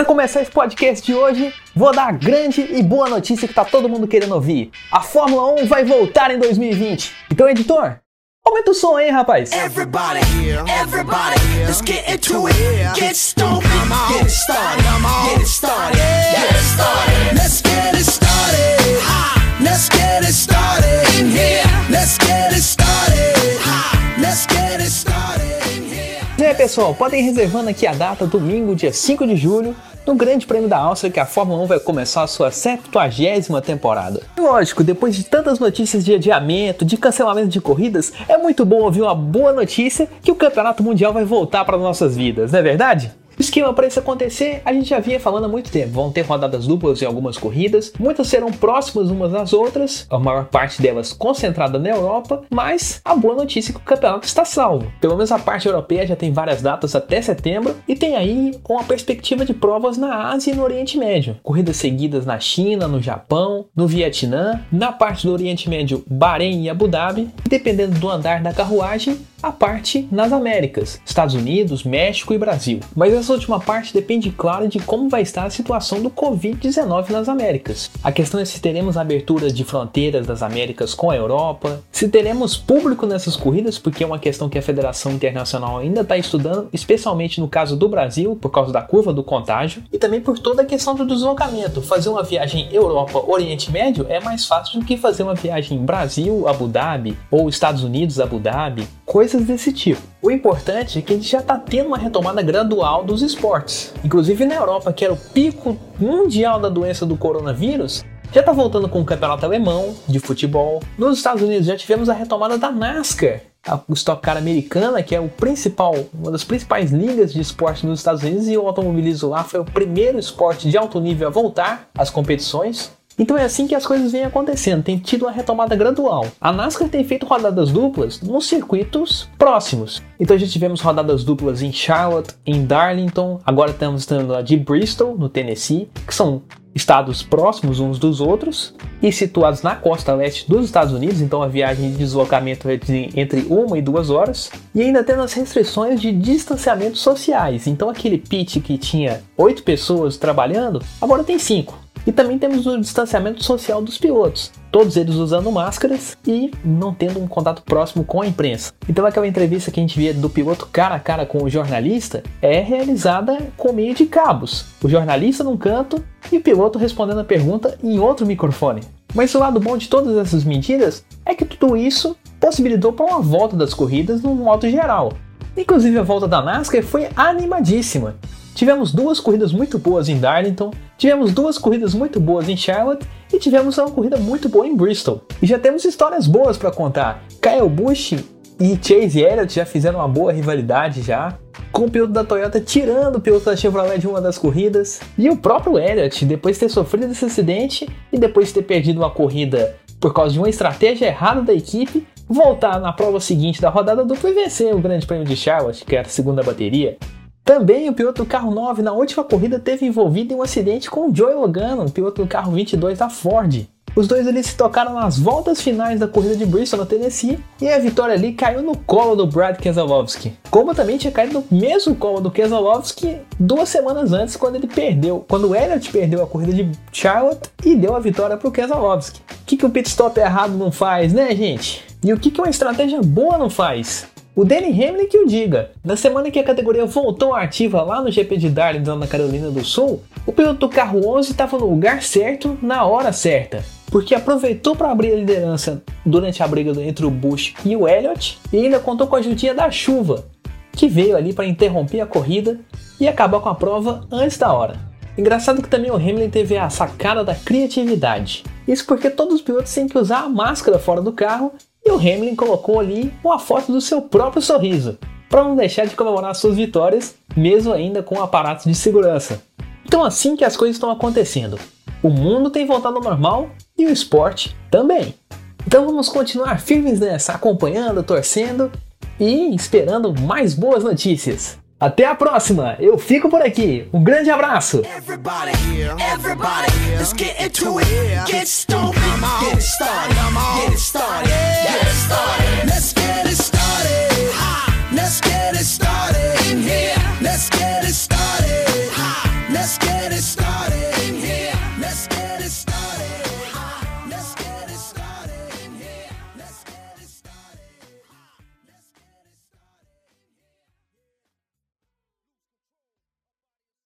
Para começar esse podcast de hoje, vou dar a grande e boa notícia que tá todo mundo querendo ouvir. A Fórmula 1 vai voltar em 2020. Então, editor, aumenta o som aí, rapaz. Everybody, everybody, let's get into it. Get stoked, get it started, get it started, get it started. Let's get it started. Let's get it started in here. Let's get it started. Let's get it started in here. E aí, pessoal, podem ir reservando aqui a data, domingo, dia 5 de julho, no Grande Prêmio da Áustria, que a Fórmula 1 vai começar a sua 70 temporada. Lógico, depois de tantas notícias de adiamento, de cancelamento de corridas, é muito bom ouvir uma boa notícia que o Campeonato Mundial vai voltar para nossas vidas, não é verdade? O esquema para isso acontecer, a gente já vinha falando há muito tempo. Vão ter rodadas duplas em algumas corridas, muitas serão próximas umas das outras, a maior parte delas concentrada na Europa, mas a boa notícia é que o campeonato está salvo. Pelo menos a parte europeia já tem várias datas até setembro e tem aí uma perspectiva de provas na Ásia e no Oriente Médio. Corridas seguidas na China, no Japão, no Vietnã, na parte do Oriente Médio, Bahrein e Abu Dhabi, dependendo do andar da carruagem, a parte nas Américas, Estados Unidos, México e Brasil. Mas essa última parte depende, claro, de como vai estar a situação do Covid-19 nas Américas. A questão é se teremos abertura de fronteiras das Américas com a Europa, se teremos público nessas corridas, porque é uma questão que a Federação Internacional ainda está estudando, especialmente no caso do Brasil, por causa da curva do contágio, e também por toda a questão do deslocamento. Fazer uma viagem Europa-Oriente Médio é mais fácil do que fazer uma viagem Brasil-Abu Dhabi ou Estados Unidos-Abu Dhabi, coisas desse tipo. O importante é que a gente já está tendo uma retomada gradual dos esportes. Inclusive na Europa, que era o pico mundial da doença do coronavírus, já está voltando com o campeonato alemão de futebol. Nos Estados Unidos já tivemos a retomada da NASCAR, a Stock Car americana, que é o principal, uma das principais ligas de esporte nos Estados Unidos, e o automobilismo lá foi o primeiro esporte de alto nível a voltar às competições. Então é assim que as coisas vêm acontecendo, tem tido uma retomada gradual. A NASCAR tem feito rodadas duplas nos circuitos próximos. Então já tivemos rodadas duplas em Charlotte, em Darlington, agora estamos tendo a de Bristol, no Tennessee, que são estados próximos uns dos outros e situados na costa leste dos Estados Unidos, então a viagem de deslocamento é de entre uma e duas horas, e ainda tendo as restrições de distanciamento sociais. Então aquele pit que tinha oito pessoas trabalhando, agora tem cinco. E também temos o distanciamento social dos pilotos, todos eles usando máscaras e não tendo um contato próximo com a imprensa. Então aquela entrevista que a gente via do piloto cara a cara com o jornalista é realizada com meio de cabos. O jornalista num canto e o piloto respondendo a pergunta em outro microfone. Mas o lado bom de todas essas medidas é que tudo isso possibilitou para uma volta das corridas no modo geral. Inclusive a volta da NASCAR foi animadíssima. Tivemos duas corridas muito boas em Darlington, tivemos duas corridas muito boas em Charlotte e tivemos uma corrida muito boa em Bristol. E já temos histórias boas para contar. Kyle Busch e Chase Elliott já fizeram uma boa rivalidade já, com o piloto da Toyota tirando o piloto da Chevrolet de uma das corridas, e o próprio Elliott, depois de ter sofrido esse acidente e depois de ter perdido uma corrida por causa de uma estratégia errada da equipe, voltar na prova seguinte da rodada dupla e vencer o Grande Prêmio de Charlotte, que era a segunda bateria. Também o piloto do carro 9 na última corrida teve envolvido em um acidente com o Joey Logano, piloto do carro 22 da Ford. Os dois ali se tocaram nas voltas finais da corrida de Bristol no Tennessee e a vitória ali caiu no colo do Brad Keselowski. Como também tinha caído no mesmo colo do Keselowski duas semanas antes quando ele perdeu, quando o Elliott perdeu a corrida de Charlotte e deu a vitória para o Keselowski. O que, que o pit stop errado não faz, né, gente? E o que, que uma estratégia boa não faz? O Danny Hamlin que o diga. Na semana que a categoria voltou ativa lá no GP de Darlington na Carolina do Sul, o piloto do carro 11 estava no lugar certo na hora certa, porque aproveitou para abrir a liderança durante a briga entre o Bush e o Elliott e ainda contou com a ajudinha da chuva, que veio ali para interromper a corrida e acabar com a prova antes da hora. Engraçado que também o Hamilton teve a sacada da criatividade. Isso porque todos os pilotos têm que usar a máscara fora do carro e o Hamlin colocou ali uma foto do seu próprio sorriso, para não deixar de comemorar suas vitórias, mesmo ainda com aparatos de segurança. Então, assim que as coisas estão acontecendo, o mundo tem voltado ao normal e o esporte também. Então vamos continuar firmes nessa, acompanhando, torcendo e esperando mais boas notícias. Até a próxima, eu fico por aqui. Um grande abraço! Everybody, everybody, let's get